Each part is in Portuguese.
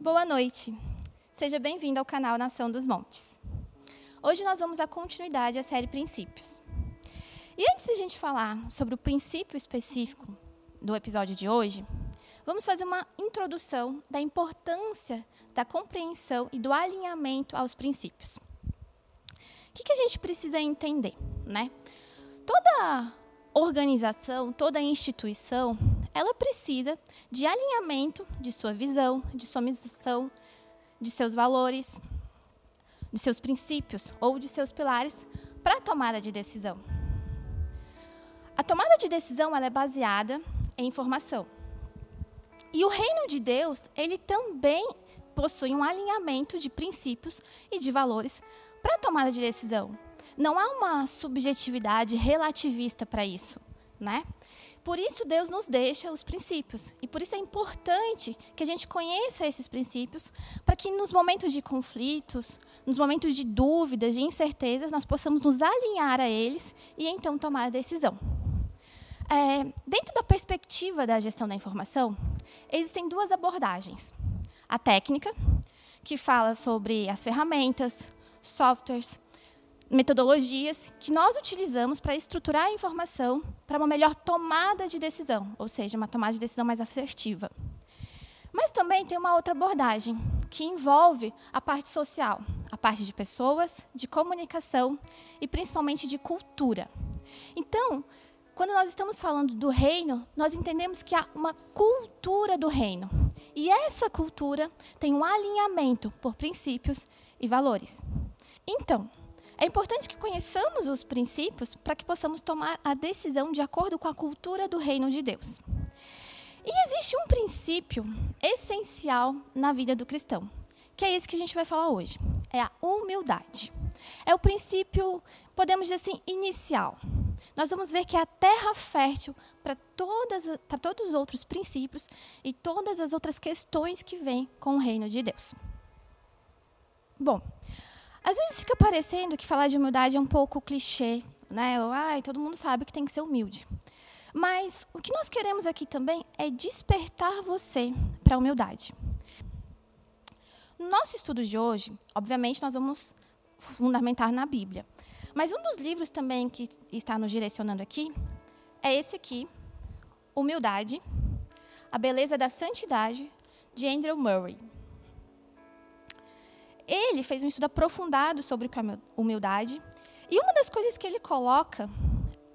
Boa noite. Seja bem-vindo ao canal Nação dos Montes. Hoje nós vamos dar continuidade à série Princípios. E antes de a gente falar sobre o princípio específico do episódio de hoje, vamos fazer uma introdução da importância da compreensão e do alinhamento aos princípios. O que, que a gente precisa entender, né? Toda organização, toda instituição, ela precisa de alinhamento de sua visão, de sua missão, de seus valores, de seus princípios ou de seus pilares para a tomada de decisão. A tomada de decisão ela é baseada em informação. E o reino de Deus, ele também possui um alinhamento de princípios e de valores para a tomada de decisão. Não há uma subjetividade relativista para isso, né? Por isso Deus nos deixa os princípios. E por isso é importante que a gente conheça esses princípios, para que nos momentos de conflitos, nos momentos de dúvidas, de incertezas, nós possamos nos alinhar a eles e então tomar a decisão. É, dentro da perspectiva da gestão da informação, existem duas abordagens. A técnica, que fala sobre as ferramentas, softwares, metodologias que nós utilizamos para estruturar a informação para uma melhor tomada de decisão, ou seja, uma tomada de decisão mais assertiva. Mas também tem uma outra abordagem, que envolve a parte social, a parte de pessoas, de comunicação e principalmente de cultura. Então, quando nós estamos falando do reino, nós entendemos que há uma cultura do reino. E essa cultura tem um alinhamento por princípios e valores. Então, é importante que conheçamos os princípios para que possamos tomar a decisão de acordo com a cultura do reino de Deus. E existe um princípio essencial na vida do cristão, que é esse que a gente vai falar hoje. É a humildade. É o princípio, podemos dizer assim, inicial. Nós vamos ver que é a terra fértil para, todos os outros princípios e todas as outras questões que vêm com o reino de Deus. Bom, às vezes fica parecendo que falar de humildade é um pouco clichê, né? Ai, todo mundo sabe que tem que ser humilde. Mas o que nós queremos aqui também é despertar você para a humildade. No nosso estudo de hoje, obviamente, nós vamos fundamentar na Bíblia. Mas um dos livros também que está nos direcionando aqui é esse aqui, Humildade, A Beleza da Santidade, de Andrew Murray. Ele fez um estudo aprofundado sobre humildade. E uma das coisas que ele coloca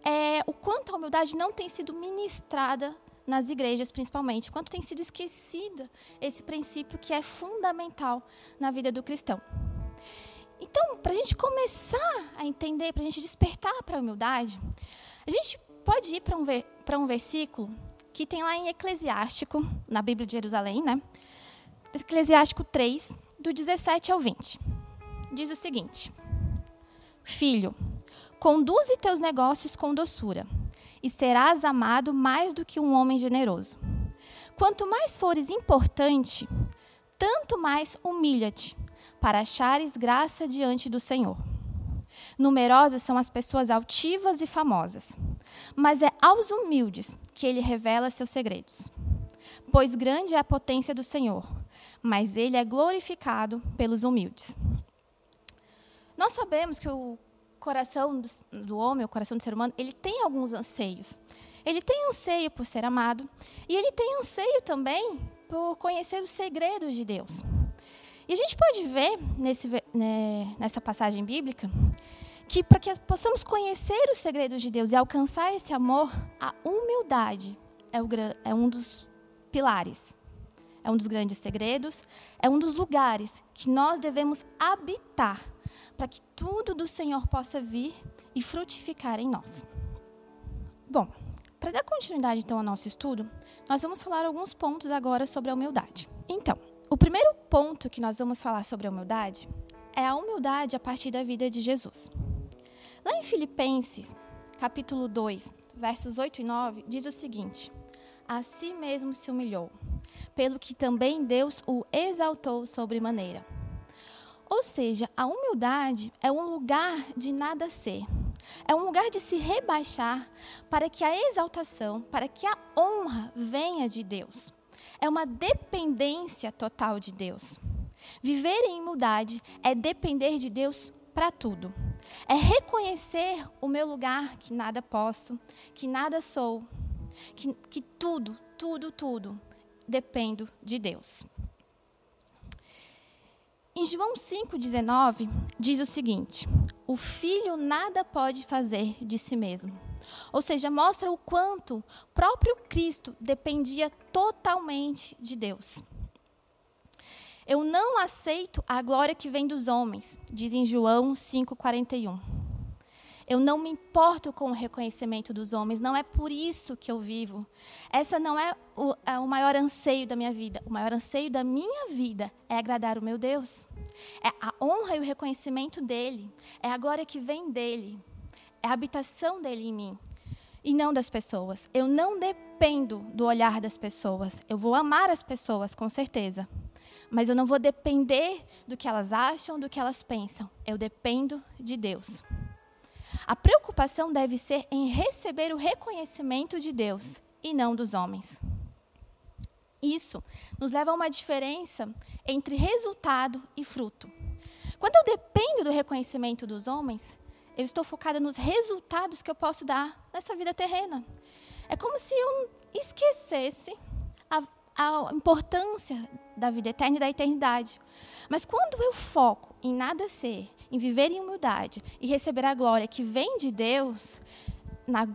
é o quanto a humildade não tem sido ministrada nas igrejas, principalmente, quanto tem sido esquecida esse princípio que é fundamental na vida do cristão. Então, para a gente começar a entender, para a gente despertar para a humildade, a gente pode ir para um, para um versículo que tem lá em Eclesiástico, na Bíblia de Jerusalém, né? Eclesiástico 3, do 17 ao 20. Diz o seguinte: Filho, conduze teus negócios com doçura, e serás amado mais do que um homem generoso. Quanto mais fores importante, tanto mais humilha-te, para achares graça diante do Senhor. Numerosas são as pessoas altivas e famosas, mas é aos humildes que ele revela seus segredos. Pois grande é a potência do Senhor mas ele é glorificado pelos humildes. Nós sabemos que o coração do homem, o coração do ser humano, ele tem alguns anseios. Ele tem anseio por ser amado e ele tem anseio também por conhecer os segredos de Deus. E a gente pode ver nesse, né, nessa passagem bíblica que para que possamos conhecer os segredos de Deus e alcançar esse amor, a humildade é, o, é um dos pilares é um dos grandes segredos, é um dos lugares que nós devemos habitar para que tudo do Senhor possa vir e frutificar em nós. Bom, para dar continuidade então ao nosso estudo, nós vamos falar alguns pontos agora sobre a humildade. Então, o primeiro ponto que nós vamos falar sobre a humildade é a humildade a partir da vida de Jesus. Lá em Filipenses, capítulo 2, versos 8 e 9, diz o seguinte: A si mesmo se humilhou pelo que também Deus o exaltou sobremaneira. Ou seja, a humildade é um lugar de nada ser. É um lugar de se rebaixar para que a exaltação, para que a honra venha de Deus. é uma dependência total de Deus. Viver em humildade é depender de Deus para tudo. É reconhecer o meu lugar, que nada posso, que nada sou, que, que tudo, tudo, tudo dependo de Deus. Em João 5,19, diz o seguinte: O filho nada pode fazer de si mesmo. Ou seja, mostra o quanto próprio Cristo dependia totalmente de Deus. Eu não aceito a glória que vem dos homens, diz em João 5,41. Eu não me importo com o reconhecimento dos homens, não é por isso que eu vivo. Essa não é o, é o maior anseio da minha vida. O maior anseio da minha vida é agradar o meu Deus. É a honra e o reconhecimento dele. É a glória que vem dele. É a habitação dele em mim. E não das pessoas. Eu não dependo do olhar das pessoas. Eu vou amar as pessoas, com certeza mas eu não vou depender do que elas acham, do que elas pensam. Eu dependo de Deus. A preocupação deve ser em receber o reconhecimento de Deus e não dos homens. Isso nos leva a uma diferença entre resultado e fruto. Quando eu dependo do reconhecimento dos homens, eu estou focada nos resultados que eu posso dar nessa vida terrena. É como se eu esquecesse a, a importância da vida eterna e da eternidade. Mas quando eu foco em nada ser, em viver em humildade e receber a glória que vem de Deus, na,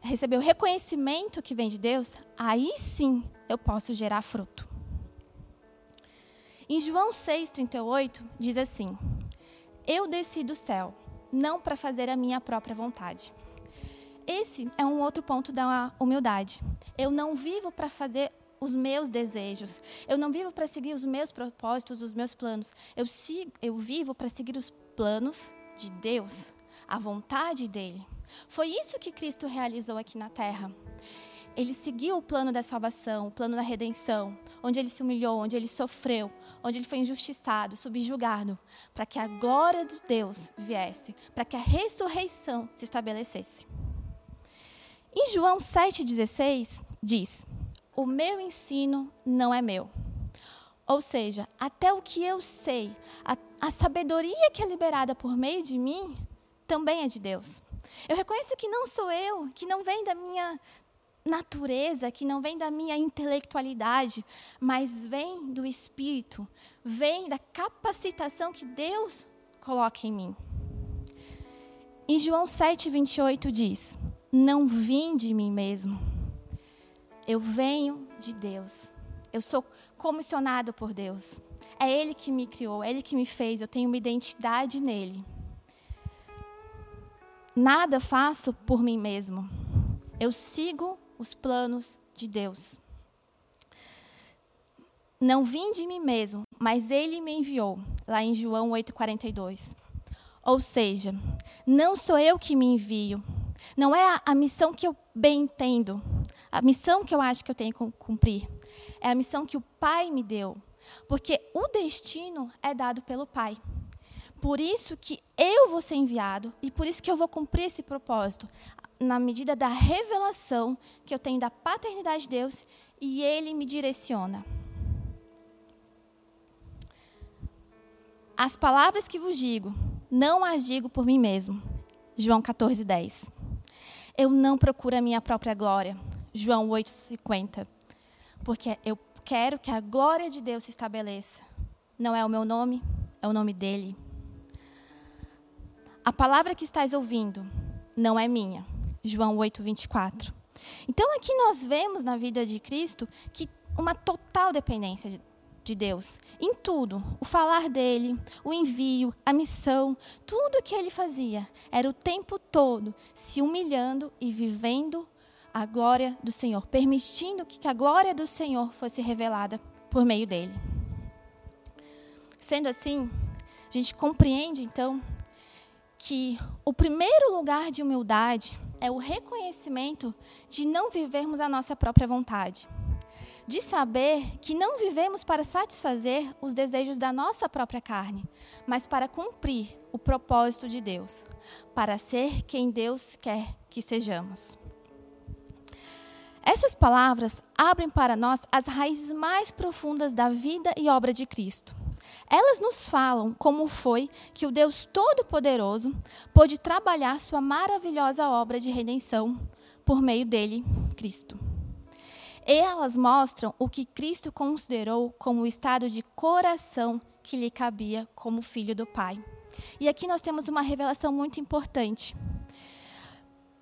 receber o reconhecimento que vem de Deus, aí sim eu posso gerar fruto. Em João 6,38 diz assim: Eu desci do céu, não para fazer a minha própria vontade. Esse é um outro ponto da humildade. Eu não vivo para fazer os meus desejos. Eu não vivo para seguir os meus propósitos, os meus planos. Eu, sigo, eu vivo para seguir os planos de Deus, a vontade dele. Foi isso que Cristo realizou aqui na terra. Ele seguiu o plano da salvação, o plano da redenção, onde ele se humilhou, onde ele sofreu, onde ele foi injustiçado, subjugado, para que a glória de Deus viesse, para que a ressurreição se estabelecesse. Em João 7,16 diz: o meu ensino não é meu. Ou seja, até o que eu sei, a, a sabedoria que é liberada por meio de mim, também é de Deus. Eu reconheço que não sou eu, que não vem da minha natureza, que não vem da minha intelectualidade, mas vem do Espírito, vem da capacitação que Deus coloca em mim. Em João 7, 28 diz: Não vim de mim mesmo eu venho de Deus. Eu sou comissionado por Deus. É Ele que me criou, é Ele que me fez. Eu tenho uma identidade nele. Nada faço por mim mesmo. Eu sigo os planos de Deus. Não vim de mim mesmo, mas Ele me enviou, lá em João 8,42. Ou seja, não sou eu que me envio, não é a, a missão que eu bem entendo, a missão que eu acho que eu tenho que cumprir. É a missão que o Pai me deu. Porque o destino é dado pelo Pai. Por isso que eu vou ser enviado e por isso que eu vou cumprir esse propósito, na medida da revelação que eu tenho da paternidade de Deus e Ele me direciona. As palavras que vos digo, não as digo por mim mesmo. João 14, 10. Eu não procuro a minha própria glória, João 8,50. Porque eu quero que a glória de Deus se estabeleça. Não é o meu nome, é o nome dele. A palavra que estás ouvindo não é minha. João 8,24. Então aqui nós vemos na vida de Cristo que uma total dependência de Deus em tudo. O falar dele, o envio, a missão, tudo que ele fazia era o tempo todo se humilhando e vivendo a glória do Senhor, permitindo que a glória do Senhor fosse revelada por meio dele. Sendo assim, a gente compreende então que o primeiro lugar de humildade é o reconhecimento de não vivermos a nossa própria vontade. De saber que não vivemos para satisfazer os desejos da nossa própria carne, mas para cumprir o propósito de Deus, para ser quem Deus quer que sejamos. Essas palavras abrem para nós as raízes mais profundas da vida e obra de Cristo. Elas nos falam como foi que o Deus Todo-Poderoso pôde trabalhar sua maravilhosa obra de redenção por meio dele, Cristo. Elas mostram o que Cristo considerou como o estado de coração que lhe cabia como filho do Pai. E aqui nós temos uma revelação muito importante.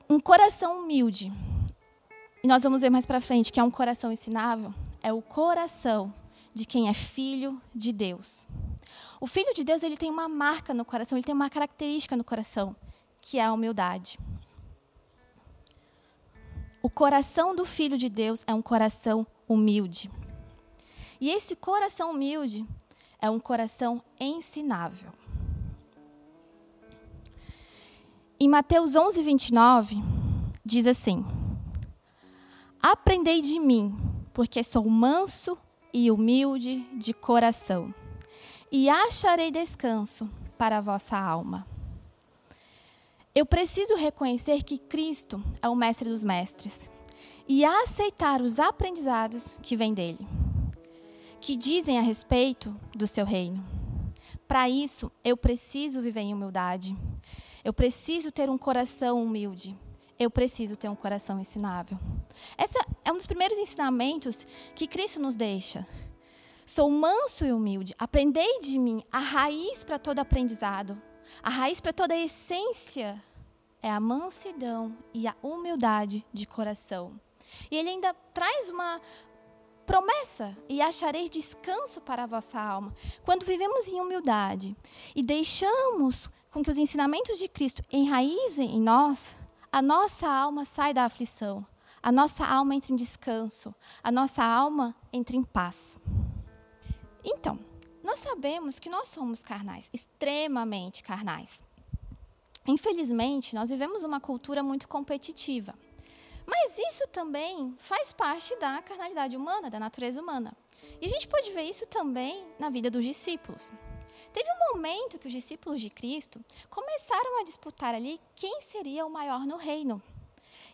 Um coração humilde. E nós vamos ver mais para frente que é um coração ensinável. É o coração de quem é filho de Deus. O filho de Deus ele tem uma marca no coração, ele tem uma característica no coração, que é a humildade. O coração do filho de Deus é um coração humilde. E esse coração humilde é um coração ensinável. Em Mateus 11, 29, diz assim: Aprendei de mim, porque sou manso e humilde de coração, e acharei descanso para a vossa alma. Eu preciso reconhecer que Cristo é o mestre dos mestres e aceitar os aprendizados que vêm dele, que dizem a respeito do seu reino. Para isso, eu preciso viver em humildade. Eu preciso ter um coração humilde eu preciso ter um coração ensinável. Esse é um dos primeiros ensinamentos que Cristo nos deixa. Sou manso e humilde. Aprendei de mim a raiz para todo aprendizado. A raiz para toda a essência é a mansidão e a humildade de coração. E ele ainda traz uma promessa: e acharei descanso para a vossa alma. Quando vivemos em humildade e deixamos com que os ensinamentos de Cristo enraizem em nós, a nossa alma sai da aflição, a nossa alma entra em descanso, a nossa alma entra em paz. Então, sabemos que nós somos carnais, extremamente carnais. Infelizmente, nós vivemos uma cultura muito competitiva. Mas isso também faz parte da carnalidade humana, da natureza humana. E a gente pode ver isso também na vida dos discípulos. Teve um momento que os discípulos de Cristo começaram a disputar ali quem seria o maior no reino.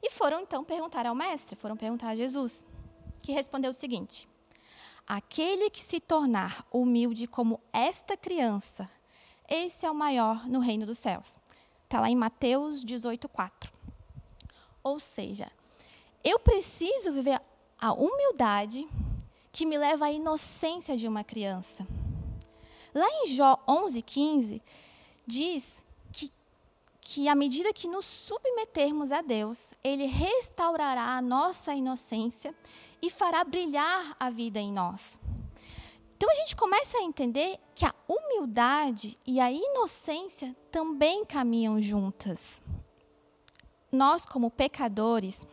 E foram então perguntar ao mestre, foram perguntar a Jesus, que respondeu o seguinte: Aquele que se tornar humilde como esta criança, esse é o maior no reino dos céus. Está lá em Mateus 18, 4. Ou seja, eu preciso viver a humildade que me leva à inocência de uma criança. Lá em Jó 11:15 diz que, que à medida que nos submetermos a Deus, Ele restaurará a nossa inocência e fará brilhar a vida em nós. Então a gente começa a entender que a humildade e a inocência também caminham juntas. Nós, como pecadores,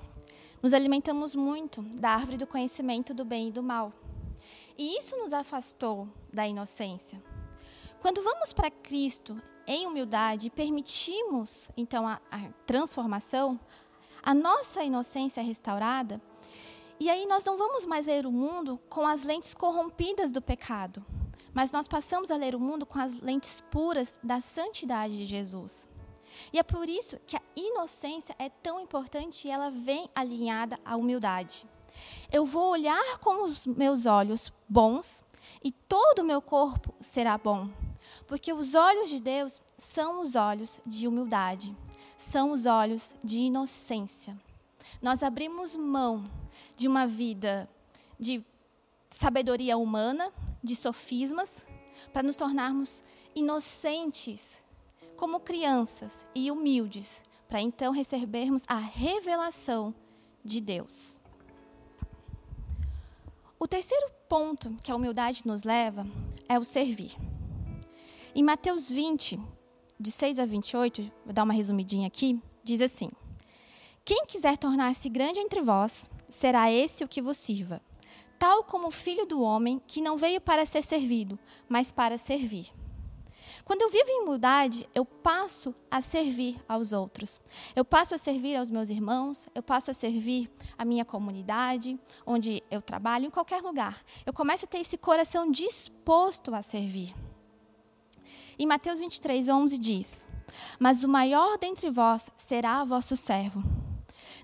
nos alimentamos muito da árvore do conhecimento do bem e do mal. E isso nos afastou da inocência. Quando vamos para Cristo em humildade e permitimos, então, a, a transformação, a nossa inocência é restaurada, e aí nós não vamos mais ler o mundo com as lentes corrompidas do pecado, mas nós passamos a ler o mundo com as lentes puras da santidade de Jesus. E é por isso que a inocência é tão importante e ela vem alinhada à humildade. Eu vou olhar com os meus olhos bons e todo o meu corpo será bom. Porque os olhos de Deus são os olhos de humildade, são os olhos de inocência. Nós abrimos mão de uma vida de sabedoria humana, de sofismas, para nos tornarmos inocentes, como crianças e humildes, para então recebermos a revelação de Deus. O terceiro ponto que a humildade nos leva é o servir. Em Mateus 20, de 6 a 28, vou dar uma resumidinha aqui, diz assim: Quem quiser tornar-se grande entre vós, será esse o que vos sirva, tal como o filho do homem, que não veio para ser servido, mas para servir. Quando eu vivo em humildade, eu passo a servir aos outros. Eu passo a servir aos meus irmãos, eu passo a servir a minha comunidade, onde eu trabalho, em qualquer lugar. Eu começo a ter esse coração disposto a servir. Em Mateus 23, 11 diz: Mas o maior dentre vós será vosso servo.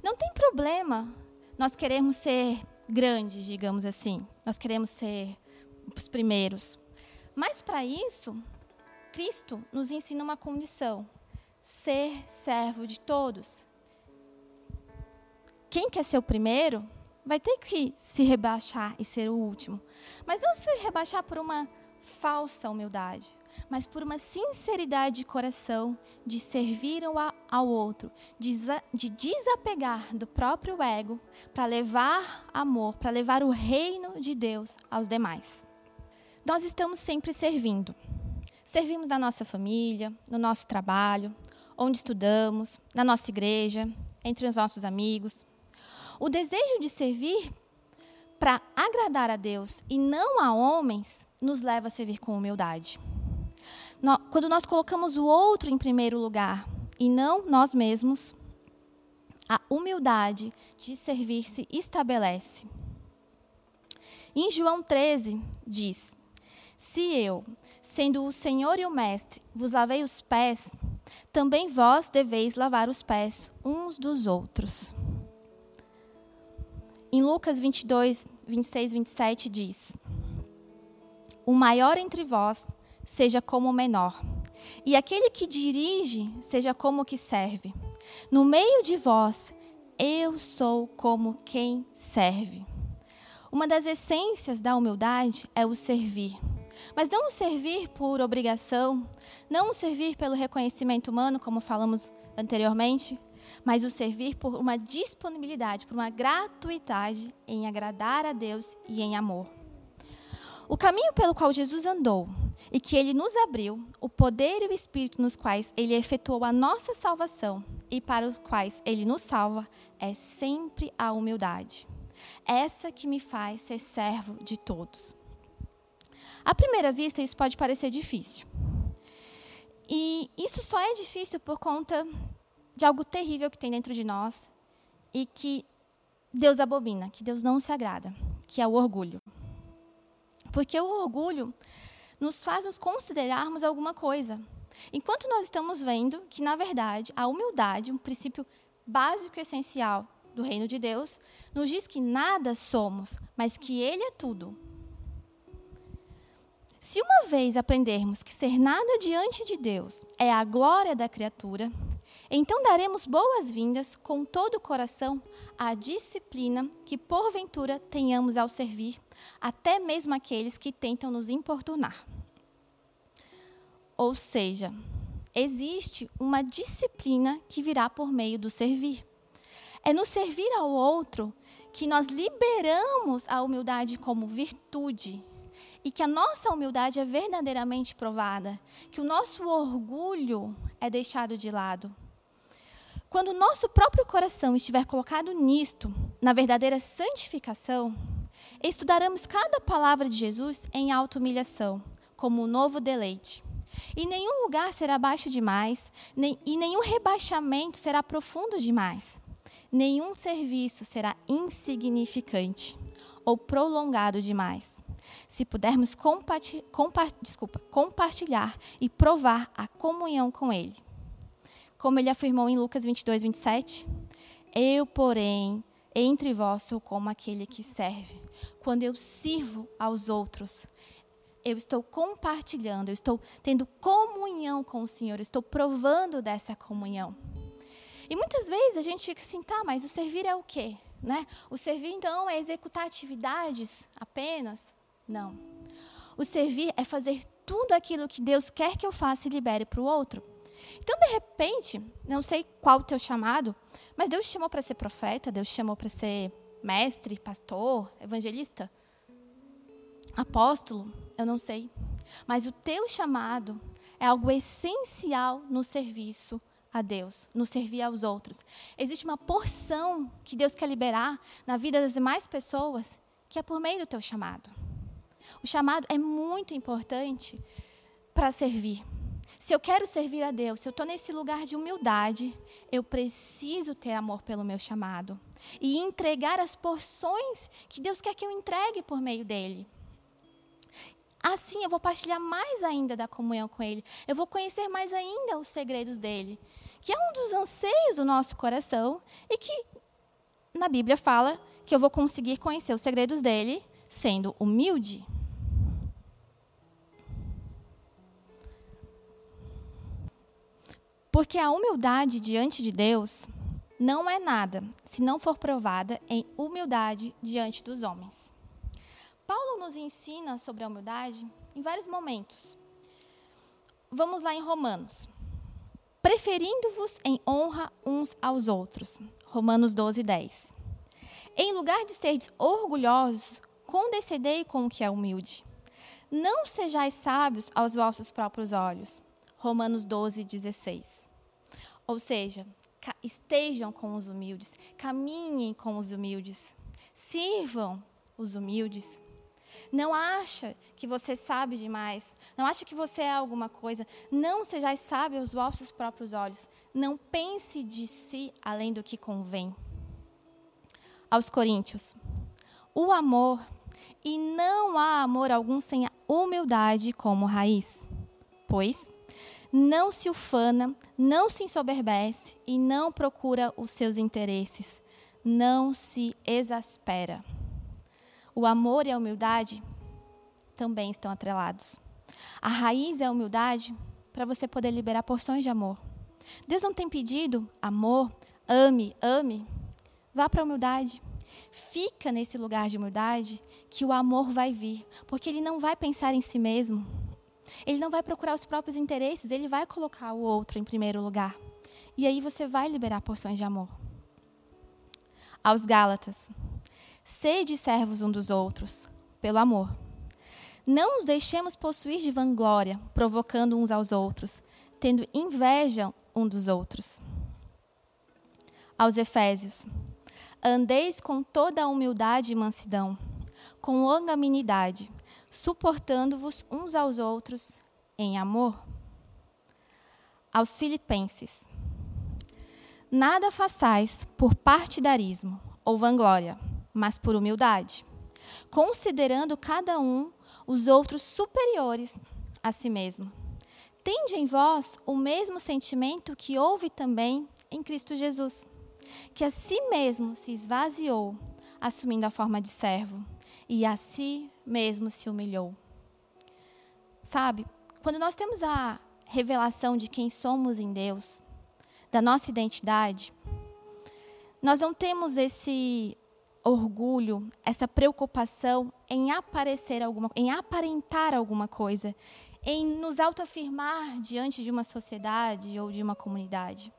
Não tem problema nós queremos ser grandes, digamos assim. Nós queremos ser os primeiros. Mas para isso, Cristo nos ensina uma condição: ser servo de todos. Quem quer ser o primeiro vai ter que se rebaixar e ser o último. Mas não se rebaixar por uma falsa humildade, mas por uma sinceridade de coração de servir ao outro, de desapegar do próprio ego para levar amor, para levar o reino de Deus aos demais. Nós estamos sempre servindo. Servimos na nossa família, no nosso trabalho, onde estudamos, na nossa igreja, entre os nossos amigos. O desejo de servir para agradar a Deus e não a homens nos leva a servir com humildade. Quando nós colocamos o outro em primeiro lugar e não nós mesmos, a humildade de servir se estabelece. Em João 13, diz: Se eu, sendo o Senhor e o Mestre, vos lavei os pés, também vós deveis lavar os pés uns dos outros. Em Lucas 22, 26, 27 diz: O maior entre vós seja como o menor, e aquele que dirige seja como o que serve. No meio de vós, eu sou como quem serve. Uma das essências da humildade é o servir. Mas não o servir por obrigação, não o servir pelo reconhecimento humano, como falamos anteriormente, mas o servir por uma disponibilidade, por uma gratuidade em agradar a Deus e em amor. O caminho pelo qual Jesus andou e que ele nos abriu, o poder e o espírito nos quais ele efetuou a nossa salvação e para os quais ele nos salva, é sempre a humildade. Essa que me faz ser servo de todos. À primeira vista, isso pode parecer difícil. E isso só é difícil por conta de algo terrível que tem dentro de nós e que Deus abomina, que Deus não se agrada, que é o orgulho. Porque o orgulho nos faz nos considerarmos alguma coisa. Enquanto nós estamos vendo que, na verdade, a humildade, um princípio básico e essencial do reino de Deus, nos diz que nada somos, mas que Ele é tudo. Se uma vez aprendermos que ser nada diante de Deus é a glória da criatura, então daremos boas-vindas com todo o coração à disciplina que porventura tenhamos ao servir, até mesmo aqueles que tentam nos importunar. Ou seja, existe uma disciplina que virá por meio do servir. É no servir ao outro que nós liberamos a humildade como virtude e que a nossa humildade é verdadeiramente provada, que o nosso orgulho é deixado de lado quando o nosso próprio coração estiver colocado nisto, na verdadeira santificação, estudaremos cada palavra de Jesus em auto-humilhação, como um novo deleite. E nenhum lugar será baixo demais, nem, e nenhum rebaixamento será profundo demais. Nenhum serviço será insignificante ou prolongado demais. Se pudermos compa desculpa, compartilhar e provar a comunhão com Ele como ele afirmou em Lucas 22, 27. Eu, porém, entre vós sou como aquele que serve. Quando eu sirvo aos outros, eu estou compartilhando, eu estou tendo comunhão com o Senhor, eu estou provando dessa comunhão. E muitas vezes a gente fica assim, tá, mas o servir é o quê? Né? O servir, então, é executar atividades apenas? Não. O servir é fazer tudo aquilo que Deus quer que eu faça e libere para o outro. Então, de repente, não sei qual o teu chamado, mas Deus te chamou para ser profeta, Deus te chamou para ser mestre, pastor, evangelista, apóstolo, eu não sei. Mas o teu chamado é algo essencial no serviço a Deus, no servir aos outros. Existe uma porção que Deus quer liberar na vida das demais pessoas, que é por meio do teu chamado. O chamado é muito importante para servir. Se eu quero servir a Deus, se eu estou nesse lugar de humildade, eu preciso ter amor pelo meu chamado e entregar as porções que Deus quer que eu entregue por meio dele. Assim eu vou partilhar mais ainda da comunhão com Ele. Eu vou conhecer mais ainda os segredos dele, que é um dos anseios do nosso coração e que na Bíblia fala que eu vou conseguir conhecer os segredos dele sendo humilde. Porque a humildade diante de Deus não é nada se não for provada em humildade diante dos homens. Paulo nos ensina sobre a humildade em vários momentos. Vamos lá em Romanos. Preferindo-vos em honra uns aos outros. Romanos 12, 10. Em lugar de seres orgulhosos, condescendei com o que é humilde. Não sejais sábios aos vossos próprios olhos. Romanos 12, 16. Ou seja, estejam com os humildes, caminhem com os humildes, sirvam os humildes. Não acha que você sabe demais. Não acha que você é alguma coisa. Não sejais sábio aos vossos próprios olhos. Não pense de si além do que convém. Aos Coríntios. O amor, e não há amor algum sem a humildade como raiz. Pois não se ufana, não se ensoberbece e não procura os seus interesses. Não se exaspera. O amor e a humildade também estão atrelados. A raiz é a humildade para você poder liberar porções de amor. Deus não tem pedido amor, ame, ame. Vá para a humildade. Fica nesse lugar de humildade que o amor vai vir, porque ele não vai pensar em si mesmo. Ele não vai procurar os próprios interesses, ele vai colocar o outro em primeiro lugar. E aí você vai liberar porções de amor. Aos Gálatas, Sede servos um dos outros, pelo amor. Não nos deixemos possuir de vanglória, provocando uns aos outros, tendo inveja um dos outros. Aos Efésios, andeis com toda a humildade e mansidão, com longanimidade, suportando-vos uns aos outros em amor. Aos Filipenses, nada façais por partidarismo ou vanglória mas por humildade, considerando cada um os outros superiores a si mesmo. Tende em vós o mesmo sentimento que houve também em Cristo Jesus, que a si mesmo se esvaziou, assumindo a forma de servo, e a si mesmo se humilhou. Sabe, quando nós temos a revelação de quem somos em Deus, da nossa identidade, nós não temos esse orgulho, essa preocupação em aparecer alguma, em aparentar alguma coisa, em nos autoafirmar diante de uma sociedade ou de uma comunidade.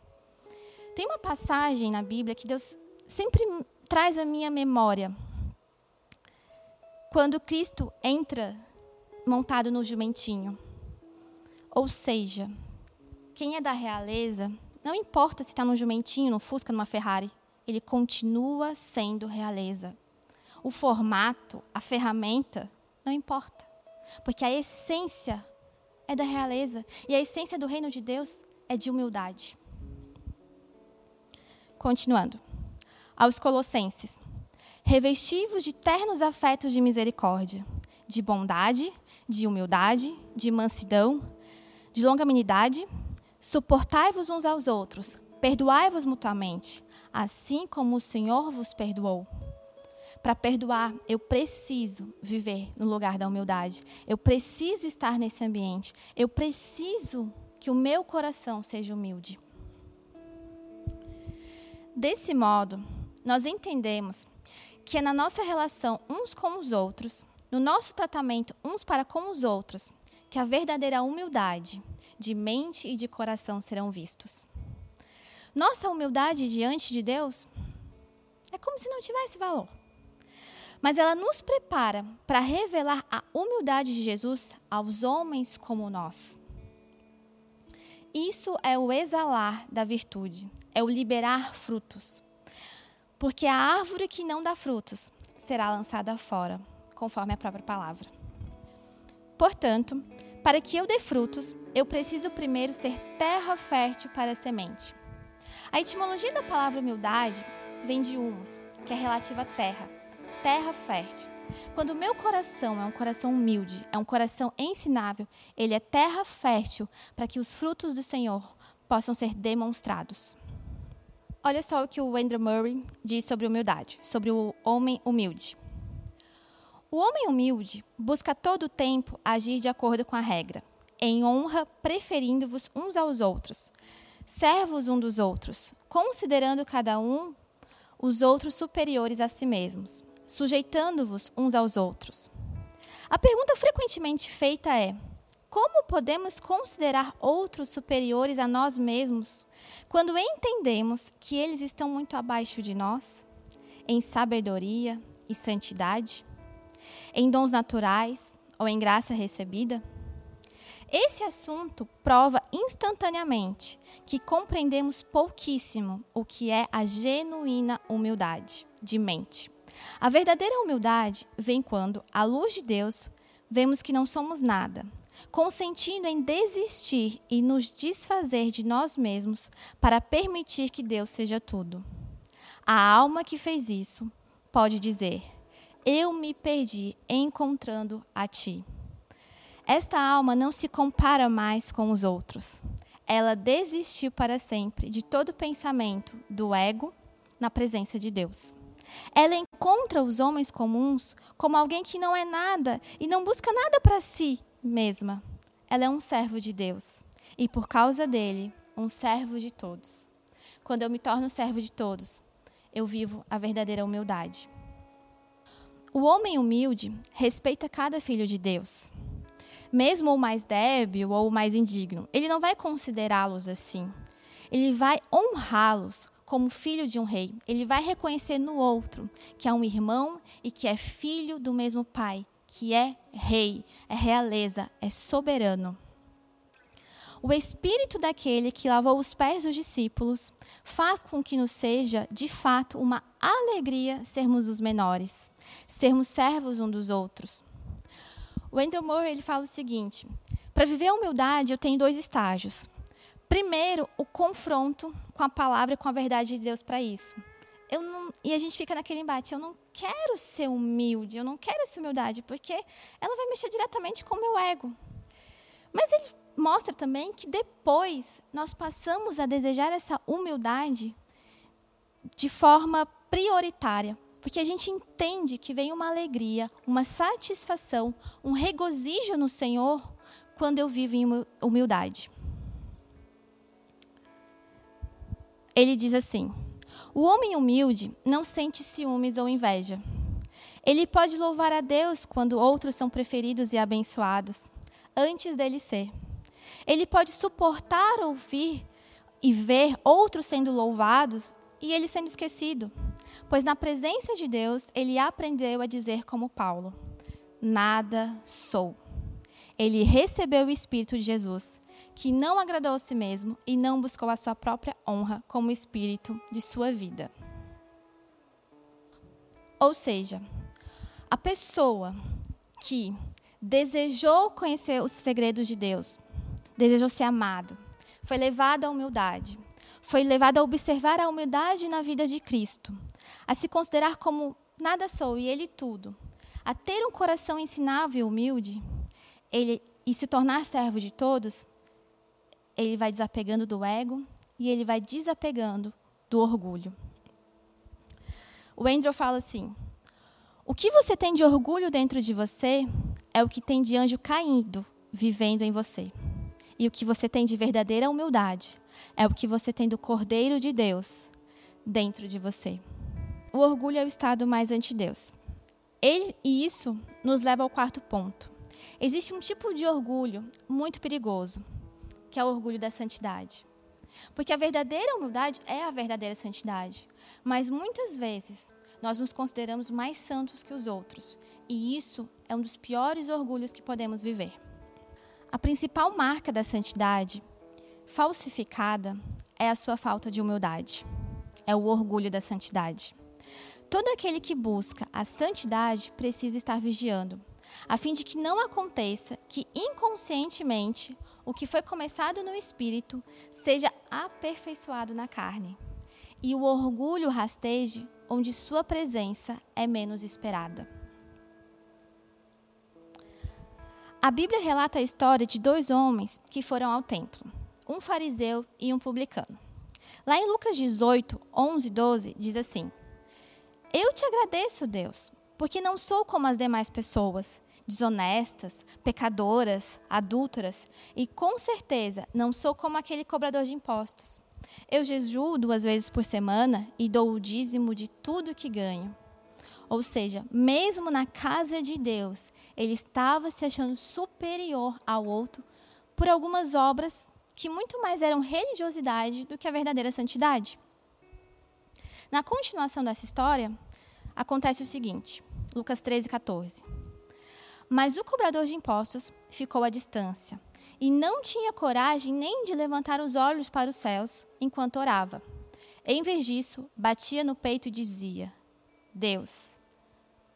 Tem uma passagem na Bíblia que Deus sempre traz à minha memória. Quando Cristo entra montado no jumentinho. Ou seja, quem é da realeza, não importa se está no jumentinho, no Fusca, numa Ferrari, ele continua sendo realeza. O formato, a ferramenta, não importa. Porque a essência é da realeza. E a essência do reino de Deus é de humildade. Continuando. Aos Colossenses. Revestivos de ternos afetos de misericórdia, de bondade, de humildade, de mansidão, de longanimidade. Suportai-vos uns aos outros, perdoai-vos mutuamente, assim como o Senhor vos perdoou. Para perdoar, eu preciso viver no lugar da humildade. Eu preciso estar nesse ambiente. Eu preciso que o meu coração seja humilde. Desse modo, nós entendemos que é na nossa relação uns com os outros, no nosso tratamento uns para com os outros, que a verdadeira humildade de mente e de coração serão vistos. Nossa humildade diante de Deus é como se não tivesse valor. Mas ela nos prepara para revelar a humildade de Jesus aos homens como nós. Isso é o exalar da virtude, é o liberar frutos. Porque a árvore que não dá frutos será lançada fora, conforme a própria palavra. Portanto, para que eu dê frutos, eu preciso primeiro ser terra fértil para a semente. A etimologia da palavra humildade vem de humus, que é relativa à terra, terra fértil. Quando o meu coração é um coração humilde, é um coração ensinável, ele é terra fértil para que os frutos do Senhor possam ser demonstrados. Olha só o que o Andrew Murray diz sobre humildade, sobre o homem humilde. O homem humilde busca todo o tempo agir de acordo com a regra, em honra, preferindo-vos uns aos outros, servos um dos outros, considerando cada um os outros superiores a si mesmos, sujeitando-vos uns aos outros. A pergunta frequentemente feita é: como podemos considerar outros superiores a nós mesmos quando entendemos que eles estão muito abaixo de nós, em sabedoria e santidade? em dons naturais ou em graça recebida? Esse assunto prova instantaneamente que compreendemos pouquíssimo o que é a genuína humildade de mente. A verdadeira humildade vem quando, à luz de Deus, vemos que não somos nada, consentindo em desistir e nos desfazer de nós mesmos para permitir que Deus seja tudo. A alma que fez isso pode dizer: eu me perdi encontrando a ti. Esta alma não se compara mais com os outros. Ela desistiu para sempre de todo pensamento do ego na presença de Deus. Ela encontra os homens comuns como alguém que não é nada e não busca nada para si mesma. Ela é um servo de Deus e, por causa dele, um servo de todos. Quando eu me torno servo de todos, eu vivo a verdadeira humildade. O homem humilde respeita cada filho de Deus. Mesmo o mais débil ou o mais indigno, ele não vai considerá-los assim. Ele vai honrá-los como filho de um rei. Ele vai reconhecer no outro que é um irmão e que é filho do mesmo pai, que é rei, é realeza, é soberano. O espírito daquele que lavou os pés dos discípulos faz com que nos seja, de fato, uma alegria sermos os menores sermos servos um dos outros. O Andrew Moore ele fala o seguinte: para viver a humildade, eu tenho dois estágios. Primeiro, o confronto com a palavra e com a verdade de Deus para isso. Eu não, e a gente fica naquele embate. Eu não quero ser humilde, eu não quero essa humildade, porque ela vai mexer diretamente com o meu ego. Mas ele mostra também que depois nós passamos a desejar essa humildade de forma prioritária, porque a gente entende que vem uma alegria, uma satisfação, um regozijo no Senhor quando eu vivo em humildade. Ele diz assim: O homem humilde não sente ciúmes ou inveja. Ele pode louvar a Deus quando outros são preferidos e abençoados, antes dele ser. Ele pode suportar ouvir e ver outros sendo louvados e ele sendo esquecido. Pois na presença de Deus, ele aprendeu a dizer como Paulo: Nada sou. Ele recebeu o Espírito de Jesus, que não agradou a si mesmo e não buscou a sua própria honra como Espírito de sua vida. Ou seja, a pessoa que desejou conhecer os segredos de Deus, desejou ser amado, foi levado à humildade, foi levado a observar a humildade na vida de Cristo, a se considerar como nada sou e ele tudo, a ter um coração ensinável e humilde, ele e se tornar servo de todos, ele vai desapegando do ego e ele vai desapegando do orgulho. O Andrew fala assim: O que você tem de orgulho dentro de você é o que tem de anjo caído vivendo em você. E o que você tem de verdadeira humildade é o que você tem do Cordeiro de Deus dentro de você. O orgulho é o estado mais anti-Deus. Ele, e isso nos leva ao quarto ponto. Existe um tipo de orgulho muito perigoso, que é o orgulho da santidade. Porque a verdadeira humildade é a verdadeira santidade. Mas muitas vezes nós nos consideramos mais santos que os outros. E isso é um dos piores orgulhos que podemos viver. A principal marca da santidade falsificada é a sua falta de humildade. É o orgulho da santidade. Todo aquele que busca a santidade precisa estar vigiando, a fim de que não aconteça que inconscientemente o que foi começado no espírito seja aperfeiçoado na carne, e o orgulho rasteje onde sua presença é menos esperada. A Bíblia relata a história de dois homens que foram ao templo um fariseu e um publicano. Lá em Lucas 18, 11 e 12, diz assim: Eu te agradeço, Deus, porque não sou como as demais pessoas, desonestas, pecadoras, adúlteras, e com certeza não sou como aquele cobrador de impostos. Eu jejuo duas vezes por semana e dou o dízimo de tudo que ganho. Ou seja, mesmo na casa de Deus, ele estava se achando superior ao outro por algumas obras que muito mais eram religiosidade do que a verdadeira santidade. Na continuação dessa história, acontece o seguinte: Lucas 13, 14. Mas o cobrador de impostos ficou à distância e não tinha coragem nem de levantar os olhos para os céus enquanto orava. Em vez disso, batia no peito e dizia: Deus,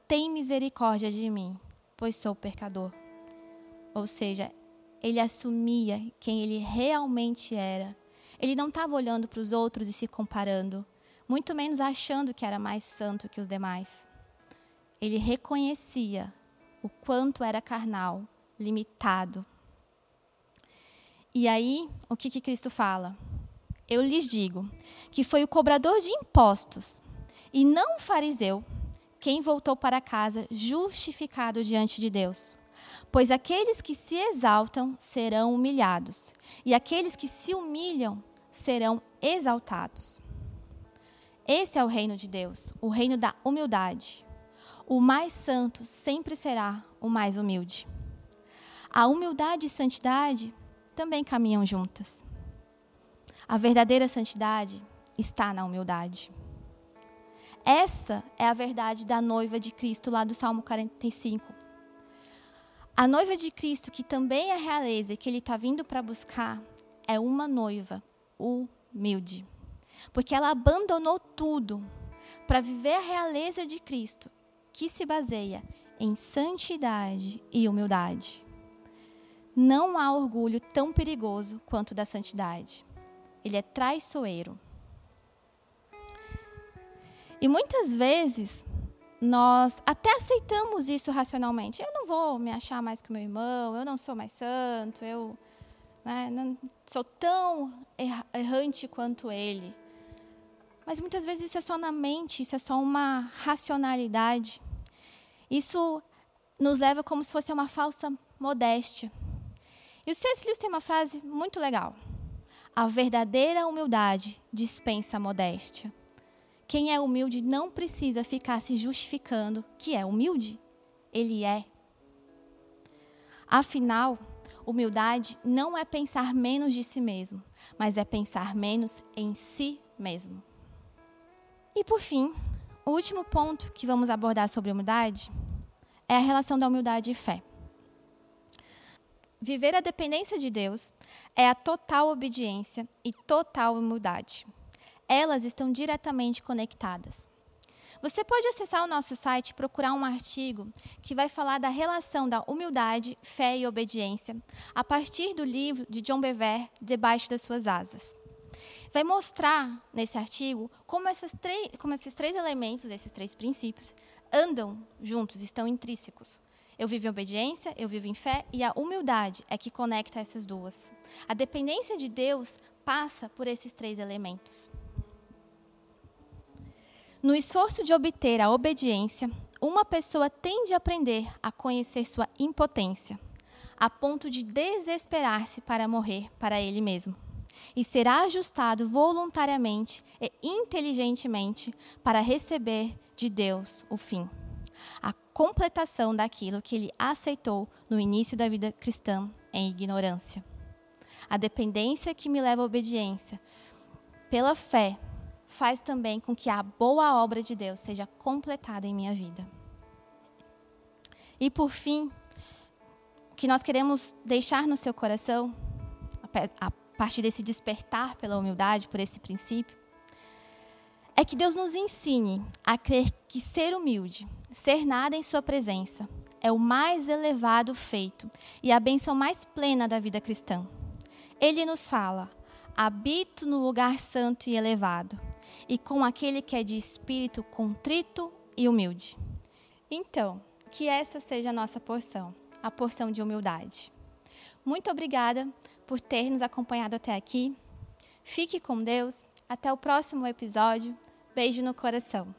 tem misericórdia de mim, pois sou pecador. Ou seja, ele assumia quem ele realmente era. Ele não estava olhando para os outros e se comparando, muito menos achando que era mais santo que os demais. Ele reconhecia o quanto era carnal, limitado. E aí, o que, que Cristo fala? Eu lhes digo que foi o cobrador de impostos e não o fariseu quem voltou para casa justificado diante de Deus. Pois aqueles que se exaltam serão humilhados, e aqueles que se humilham serão exaltados. Esse é o reino de Deus, o reino da humildade. O mais santo sempre será o mais humilde. A humildade e santidade também caminham juntas. A verdadeira santidade está na humildade. Essa é a verdade da noiva de Cristo, lá do Salmo 45. A noiva de Cristo, que também é realeza e que ele está vindo para buscar, é uma noiva humilde. Porque ela abandonou tudo para viver a realeza de Cristo, que se baseia em santidade e humildade. Não há orgulho tão perigoso quanto o da santidade. Ele é traiçoeiro. E muitas vezes nós até aceitamos isso racionalmente. Eu não vou me achar mais que o meu irmão, eu não sou mais santo, eu né, não sou tão errante quanto ele. Mas muitas vezes isso é só na mente, isso é só uma racionalidade. Isso nos leva como se fosse uma falsa modéstia. E o C.S. Lewis tem uma frase muito legal. A verdadeira humildade dispensa a modéstia. Quem é humilde não precisa ficar se justificando que é humilde. Ele é. Afinal, humildade não é pensar menos de si mesmo, mas é pensar menos em si mesmo. E por fim, o último ponto que vamos abordar sobre humildade é a relação da humildade e fé. Viver a dependência de Deus é a total obediência e total humildade elas estão diretamente conectadas. Você pode acessar o nosso site e procurar um artigo que vai falar da relação da humildade, fé e obediência, a partir do livro de John Bever, Debaixo das Suas Asas. Vai mostrar nesse artigo como, como esses três elementos, esses três princípios, andam juntos, estão intrínsecos. Eu vivo em obediência, eu vivo em fé, e a humildade é que conecta essas duas. A dependência de Deus passa por esses três elementos. No esforço de obter a obediência, uma pessoa tende a aprender a conhecer sua impotência, a ponto de desesperar-se para morrer para ele mesmo, e será ajustado voluntariamente e inteligentemente para receber de Deus o fim, a completação daquilo que ele aceitou no início da vida cristã em ignorância. A dependência que me leva à obediência, pela fé, faz também com que a boa obra de Deus seja completada em minha vida. E por fim, o que nós queremos deixar no seu coração, partir desse despertar pela humildade, por esse princípio, é que Deus nos ensine a crer que ser humilde, ser nada em Sua presença, é o mais elevado feito e a benção mais plena da vida cristã. Ele nos fala: habito no lugar santo e elevado e com aquele que é de espírito contrito e humilde. Então, que essa seja a nossa porção, a porção de humildade. Muito obrigada por ter nos acompanhado até aqui. Fique com Deus. Até o próximo episódio. Beijo no coração.